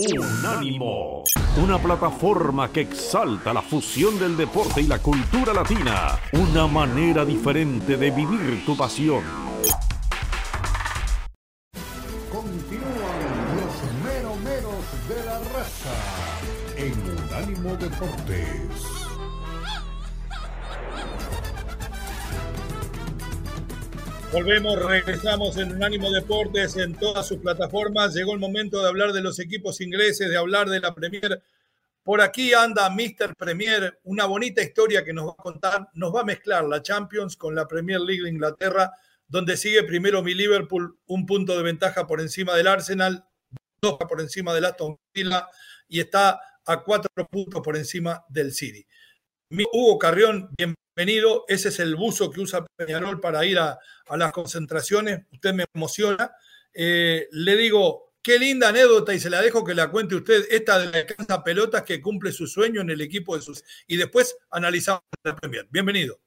Unánimo, una plataforma que exalta la fusión del deporte y la cultura latina, una manera diferente de vivir tu pasión. Continúan los meromeros de la raza en Unánimo Deportes. Volvemos, regresamos en Unánimo Deportes en todas sus plataformas. Llegó el momento de hablar de los equipos ingleses, de hablar de la Premier. Por aquí anda Mr. Premier, una bonita historia que nos va a contar, nos va a mezclar la Champions con la Premier League de Inglaterra, donde sigue primero mi Liverpool, un punto de ventaja por encima del Arsenal, dos por encima del Aston Villa y está a cuatro puntos por encima del City. Hugo Carrión, bienvenido. Ese es el buzo que usa Peñarol para ir a, las concentraciones. Usted me emociona. Eh, le digo, qué linda anécdota y se la dejo que la cuente usted. Esta de la cansa pelotas que cumple su sueño en el equipo de sus. Y después analizamos la Premier. Bienvenido.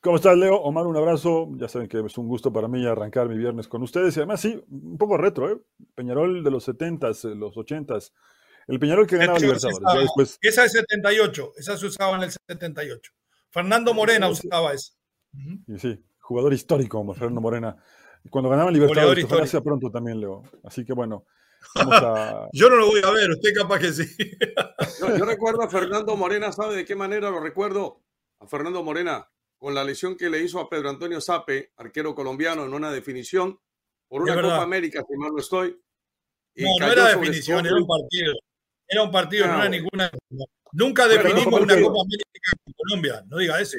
¿Cómo estás, Leo? Omar, un abrazo. Ya saben que es un gusto para mí arrancar mi viernes con ustedes. Y además, sí, un poco retro, ¿eh? Peñarol de los 70s, los 80s el Peñarol que ganaba Libertadores. Esa es 78, esa se usaba en el 78. Fernando Morena usaba esa. Y sí, jugador histórico como Fernando Morena. Cuando ganaban Libertadores, hacía pronto también, Leo. Así que bueno. yo no lo voy a ver, usted capaz que sí. yo, recuerdo a Fernando Morena, ¿sabe de qué manera lo recuerdo? A Fernando Morena, con la lesión que le hizo a Pedro Antonio Sape, arquero colombiano, en una definición por una Copa América, si mal no estoy. no, no era definición, era un partido. Era un partido, no, era ninguna. Nunca definimos una Copa América en Colombia, no diga eso.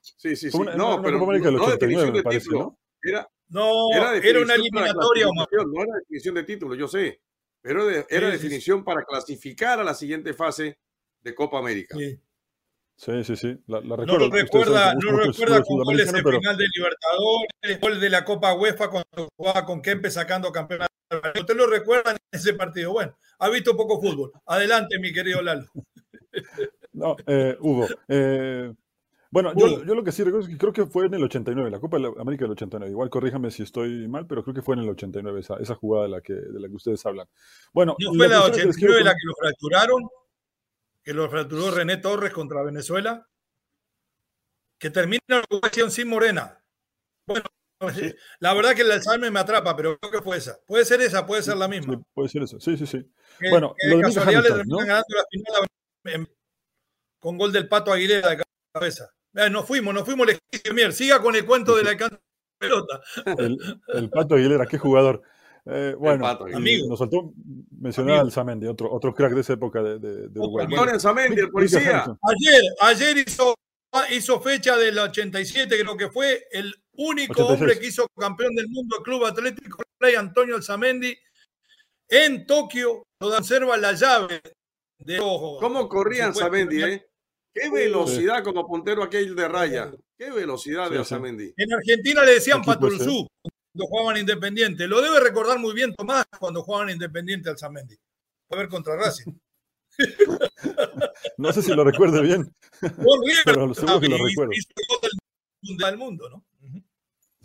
Sí, sí, sí. no, pero Copa América del 89, me parece, ¿no? Era, no, era, era una eliminatoria. No era definición de título, yo sé. Pero era definición para clasificar a la siguiente fase de Copa América. Sí. Sí, sí, sí. La, la recuerdo. No lo recuerda, no lo recuerda con goles en final de Libertadores, gol de la Copa UEFA cuando jugaba con Kempe sacando campeonato. ¿Usted lo recuerda en ese partido? Bueno, ha visto poco fútbol. Adelante, mi querido Lalo. No, eh, Hugo. Eh, bueno, yo, yo, lo que sí recuerdo es que creo que fue en el 89, la Copa de América del 89. Igual corríjame si estoy mal, pero creo que fue en el 89 esa, esa jugada de la, que, de la que ustedes hablan. Bueno, ¿No fue la 89 la que lo fracturaron? que lo fracturó René Torres contra Venezuela, que termina la ocasión sin Morena. Bueno, la verdad que el Alzheimer me atrapa, pero creo que fue esa. Puede ser esa, puede ser la misma. puede ser eso, sí, sí, sí. bueno, lo de casualidad le terminan ganando la final con gol del Pato Aguilera de cabeza. Eh, nos fuimos, nos fuimos lejísimos. Siga con el cuento de la pelota. El, el Pato Aguilera, qué jugador. Eh, bueno, nos faltó mencionar al Zamendi, otro, otro crack de esa época de, de, de Uruguay. Zamendi, el policía. Ayer, ayer hizo, hizo fecha del 87, creo que fue el único hombre que hizo campeón del mundo Club Atlético Play, Antonio Alzamendi, en Tokio, donde observa la llave de ojo. ¿Cómo corrían Zamendi, eh? Qué velocidad como puntero aquel de raya. Qué velocidad de Alzamendi. En Argentina le decían Patulzú cuando jugaban Independiente. Lo debe recordar muy bien Tomás cuando jugaban Independiente al Zamendi. A ver contra Racing. no sé si lo recuerde bien. pero seguro que lo recuerdo. del mundo, ¿no?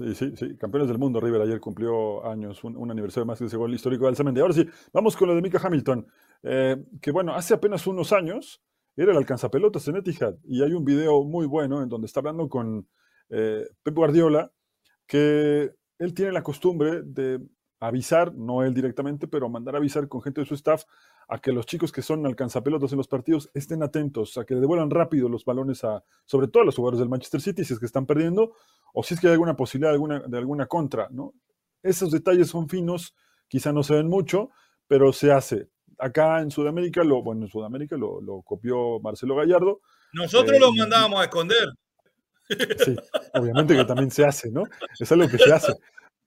Sí, sí, sí, campeones del mundo. River ayer cumplió años, un, aniversario más que ese gol histórico del Zamendi. Ahora sí, vamos con lo de Mika Hamilton, eh, que bueno, hace apenas unos años era el alcanzapelotas en Etihad y hay un video muy bueno en donde está hablando con eh, Pep Guardiola que él tiene la costumbre de avisar, no él directamente, pero mandar avisar con gente de su staff a que los chicos que son alcanzapelotas en los partidos estén atentos, a que le devuelvan rápido los balones a, sobre todo a los jugadores del Manchester City, si es que están perdiendo, o si es que hay alguna posibilidad de alguna, de alguna contra, ¿no? Esos detalles son finos, quizá no se ven mucho, pero se hace. Acá en Sudamérica, lo, bueno, en Sudamérica lo, copió Marcelo Gallardo. Nosotros lo mandábamos a esconder. Sí, obviamente que también se hace, ¿no? Es algo que se hace.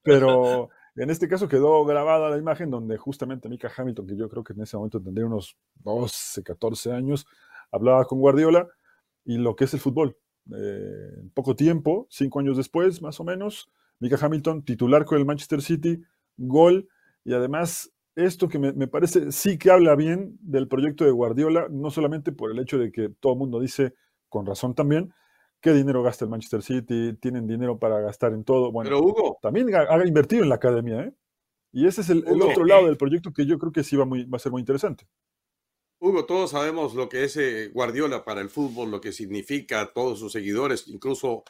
Pero en este caso quedó grabada la imagen donde justamente Mika Hamilton, que yo creo que en ese momento tendría unos 12, 14 años, hablaba con Guardiola y lo que es el fútbol. Eh, en poco tiempo, cinco años después, más o menos, Mika Hamilton, titular con el Manchester City, gol, y además esto que me, me, parece sí que habla bien del proyecto de Guardiola, no solamente por el hecho de que todo el mundo dice, con razón también, ¿Qué dinero gasta el Manchester City? Tienen dinero para gastar en todo. Bueno, Pero Hugo. También ha, invertido en la academia, ¿eh? Y ese es el, otro lado del proyecto que yo creo que sí va, muy, va a ser muy interesante. Hugo, todos sabemos lo que es eh, Guardiola para el fútbol, lo que significa todos sus seguidores, incluso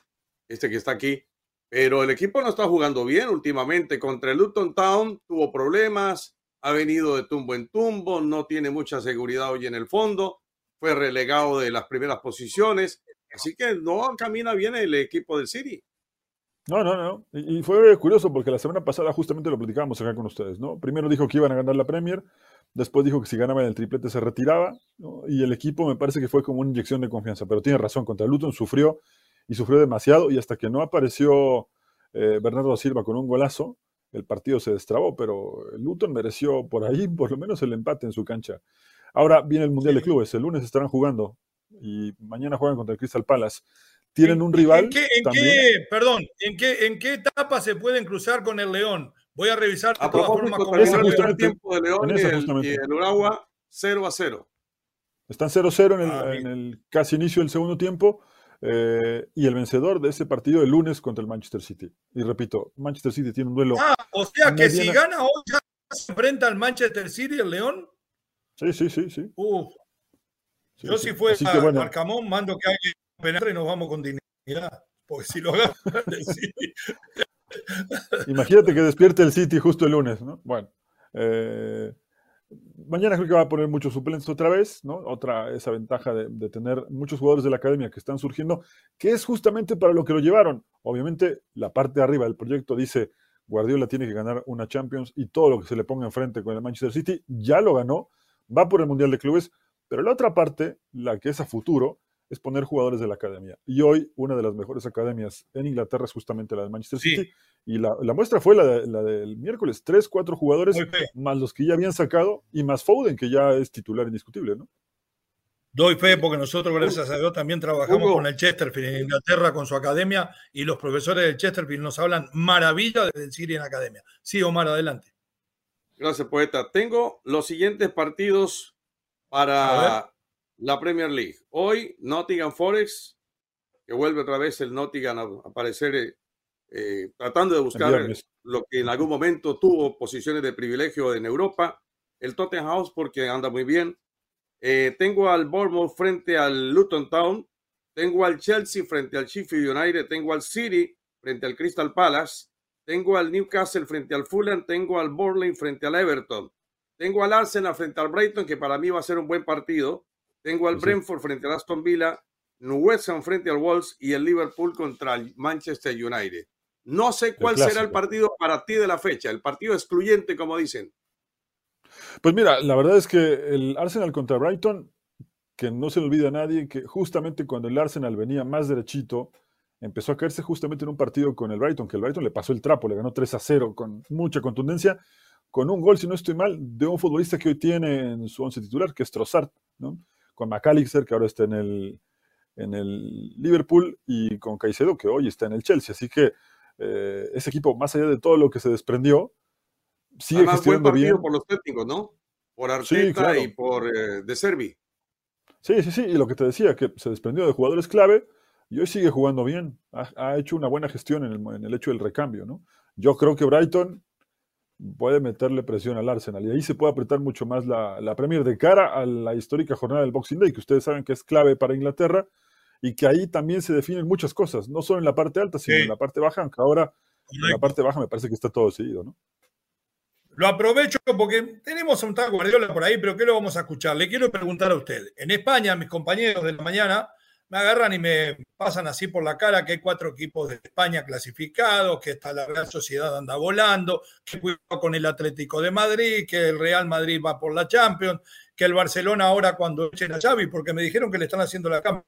este que está aquí. Pero el equipo no está jugando bien últimamente. Contra el Luton Town tuvo problemas, ha venido de tumbo en tumbo, no tiene mucha seguridad hoy en el fondo, fue relegado de las primeras posiciones. Así que no camina bien el equipo del City. No, no, no. Y, fue curioso porque la semana pasada justamente lo platicábamos acá con ustedes, ¿no? Primero dijo que iban a ganar la Premier, después dijo que si ganaban el triplete se retiraba, y el equipo me parece que fue como una inyección de confianza, pero tiene razón, contra Luton sufrió y sufrió demasiado, y hasta que no apareció eh, Bernardo Silva con un golazo, el partido se destrabó, pero Luton mereció por ahí por lo menos el empate en su cancha. Ahora viene el Mundial de Clubes, el lunes estarán jugando y mañana juegan contra el Crystal Palace tienen un rival. ¿En qué, perdón, ¿en qué, ¿en qué etapa se pueden cruzar con el León? Voy a revisar a todas formas con el tiempo de León y el, y el, Uragua 0 a 0. Están 0-0 en, el, ah, en el casi inicio del segundo tiempo. Eh, y el vencedor de ese partido el lunes contra el Manchester City. Y repito, Manchester City tiene un duelo. Ah, o sea que si gana hoy ya se enfrenta al Manchester City el León. Sí, sí, sí, sí. Uf. Yo si fuera a Marcamón mando que alguien penetre y nos vamos con dignidad. Porque si lo agarran Imagínate que despierte el City justo el lunes, ¿no? Bueno. Eh, mañana creo que va a poner muchos suplentes otra vez, ¿no? Otra, esa ventaja de, tener muchos jugadores de la academia que están surgiendo, que es justamente para lo que lo llevaron. Obviamente, la parte de arriba del proyecto dice, Guardiola tiene que ganar una Champions y todo lo que se le ponga enfrente con el Manchester City, ya lo ganó, va por el Mundial de Clubes, pero la otra parte, la que es a futuro, es poner jugadores de la academia. Y hoy una de las mejores academias en Inglaterra es justamente la de Manchester City. Y la, muestra fue la, la, del miércoles, tres, cuatro jugadores, más los que ya habían sacado, y más Foden, que ya es titular indiscutible, ¿no? Doy fe porque nosotros, gracias a Dios, también trabajamos con el Chesterfield en Inglaterra, con su academia, y los profesores del Chesterfield nos hablan maravilla del City en academia. Sí, Omar, adelante. Gracias, poeta. Tengo los siguientes partidos para la Premier League. Hoy Nottingham Forest, que vuelve otra vez el Nottingham a aparecer eh, eh, tratando de buscar lo que en algún momento tuvo posiciones de privilegio en Europa. El Tottenham House porque anda muy bien. Eh, tengo al Bournemouth frente al Luton Town. Tengo al Chelsea frente al Sheffield United. Tengo al City frente al Crystal Palace. Tengo al Newcastle frente al Fulham. Tengo al Burnley frente al Everton. Tengo al Arsenal frente al Brighton, que para mí va a ser un buen partido. Tengo al Brentford frente al Aston Villa, Ham frente al Wolves y el Liverpool contra el Manchester United. No sé cuál será el partido para ti de la fecha, el partido excluyente, como dicen. Pues mira, la verdad es que el Arsenal contra Brighton, que no se le olvide a nadie, que justamente cuando el Arsenal venía más derechito, empezó a caerse justamente en un partido con el Brighton, que el Brighton le pasó el trapo, le ganó 3 a 0 con mucha contundencia, con un gol, si no estoy mal, de un futbolista que hoy tiene en su once titular, que es Trossard, ¿no? Con McAllister, que ahora está en el, en el Liverpool, y con Caicedo, que hoy está en el Chelsea. Así que eh, ese equipo, más allá de todo lo que se desprendió, sigue Además, gestionando buen bien. por los técnicos, ¿no? Por Arteta y por eh, De Servi. Sí, sí, sí, y lo que te decía, que se desprendió de jugadores clave y hoy sigue jugando bien. Ha, hecho una buena gestión en el, en el, hecho del recambio, ¿no? Yo creo que Brighton puede meterle presión al Arsenal y ahí se puede apretar mucho más la, la, Premier de cara a la histórica jornada del Boxing Day, que ustedes saben que es clave para Inglaterra y que ahí también se definen muchas cosas, no solo en la parte alta, sino en la parte baja, aunque ahora en la parte baja me parece que está todo seguido, ¿no? Lo aprovecho porque tenemos a un tal Guardiola por ahí, pero ¿qué lo vamos a escuchar? Le quiero preguntar a usted. En España, mis compañeros de la mañana me agarran y me pasan así por la cara que hay cuatro equipos de España clasificados, que está la Real Sociedad anda volando, que cuidado con el Atlético de Madrid, que el Real Madrid va por la Champions, que el Barcelona ahora cuando echen a Xavi, porque me dijeron que le están haciendo la cama.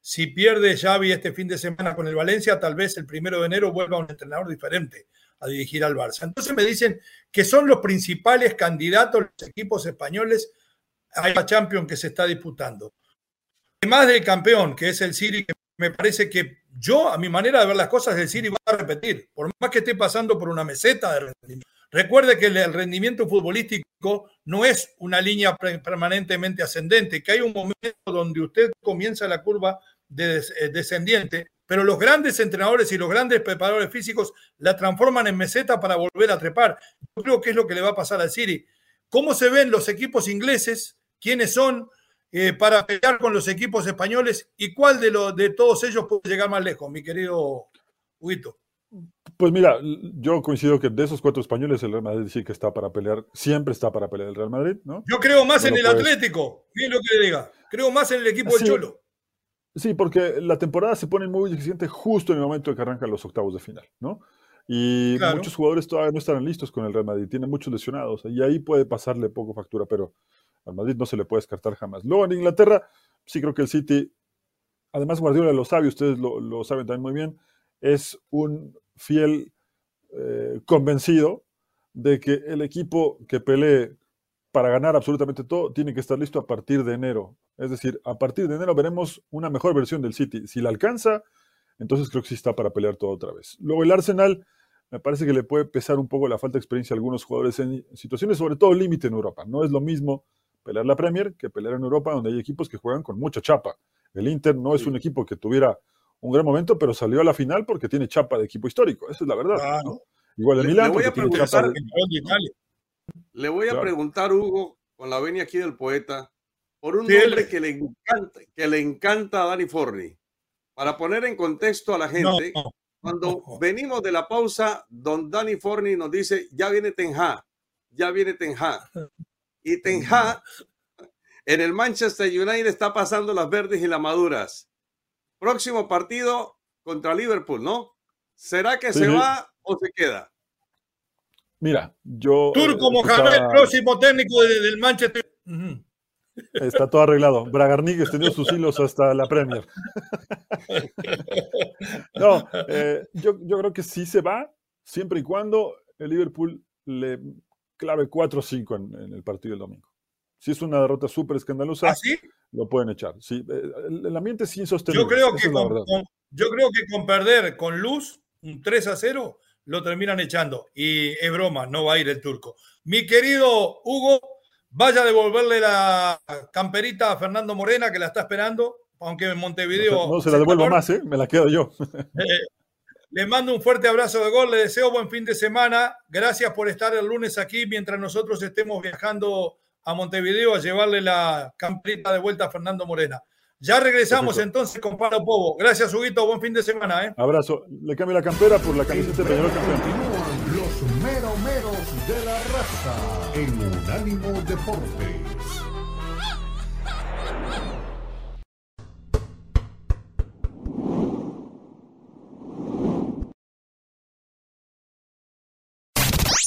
Si pierde Xavi este fin de semana con el Valencia, tal vez el primero de enero vuelva un entrenador diferente a dirigir al Barça. Entonces me dicen que son los principales candidatos los equipos españoles a la Champions que se está disputando además del campeón, que es el City, que me parece que yo, a mi manera de ver las cosas, el City va a repetir, por más que esté pasando por una meseta de rendimiento. Recuerde que el rendimiento futbolístico no es una línea permanentemente ascendente, que hay un momento donde usted comienza la curva eh, descendiente, pero los grandes entrenadores y los grandes preparadores físicos la transforman en meseta para volver a trepar. Yo creo que es lo que le va a pasar al City. ¿Cómo se ven los equipos ingleses? ¿Quiénes son eh, para pelear con los equipos españoles? ¿Y cuál de, los de todos ellos puede llegar más lejos, mi querido Huito? Pues mira, yo coincido que de esos cuatro españoles el Real Madrid sí que está para pelear, siempre está para pelear el Real Madrid, ¿no? Yo creo más en el Atlético, bien lo que le diga. Creo más en el equipo del Cholo. Sí, porque la temporada se pone muy exigente justo en el momento en que arrancan los octavos de final, ¿no? Y muchos jugadores todavía no estarán listos con el Real Madrid, tiene muchos lesionados, y ahí puede pasarle poco factura, pero Madrid no se le puede descartar jamás. Luego en Inglaterra, sí creo que el City, además Guardiola lo sabe, ustedes lo, saben también muy bien, es un fiel eh, convencido de que el equipo que pelee para ganar absolutamente todo tiene que estar listo a partir de enero. Es decir, a partir de enero veremos una mejor versión del City. Si la alcanza, entonces creo que sí está para pelear todo otra vez. Luego el Arsenal, me parece que le puede pesar un poco la falta de experiencia a algunos jugadores en situaciones, sobre todo límite en Europa. No es lo mismo pelear la Premier que pelear en Europa, donde hay equipos que juegan con mucha chapa. El Inter no es un equipo que tuviera un gran momento, pero salió a la final porque tiene chapa de equipo histórico. Esa es la verdad. Igual el de... Le voy a preguntar, Hugo, con la venia aquí del poeta, por un nombre que le encanta, que le encanta a Dani Forni. Para poner en contexto a la gente, cuando venimos de la pausa, don Dani Forni nos dice, ya viene Tenja, ya viene Tenja. Y Tenja en el Manchester United está pasando las verdes y las maduras. Próximo partido contra Liverpool, ¿no? ¿Será que se va o se queda? Mira, yo. Turco eh, Mohamed, el próximo técnico del Manchester. Está todo arreglado. Bragarnik extendió sus hilos hasta la Premier. no, eh, yo, creo que sí se va, siempre y cuando el Liverpool le clave 4-5 en, el partido del domingo. Si es una derrota súper escandalosa, ¿Ah, lo pueden echar. Sí, eh, el, ambiente es insostenible. Yo creo, que con, yo creo que con perder con luz, un 3 a 0, lo terminan echando. Y es broma, no va a ir el turco. Mi querido Hugo, Vaya a devolverle la camperita a Fernando Morena, que la está esperando, aunque en Montevideo. No, se la devuelvo más, ¿eh? me la quedo yo. Eh, le mando un fuerte abrazo de gol, le deseo buen fin de semana. Gracias por estar el lunes aquí mientras nosotros estemos viajando a Montevideo a llevarle la camperita de vuelta a Fernando Morena. Ya regresamos entonces con Pablo Povo. Gracias, Huguito. Buen fin de semana. ¿eh? Abrazo. Le cambio la campera por la camiseta de Peñarol Campeón meromeros de la raza en Unánimo Deportes.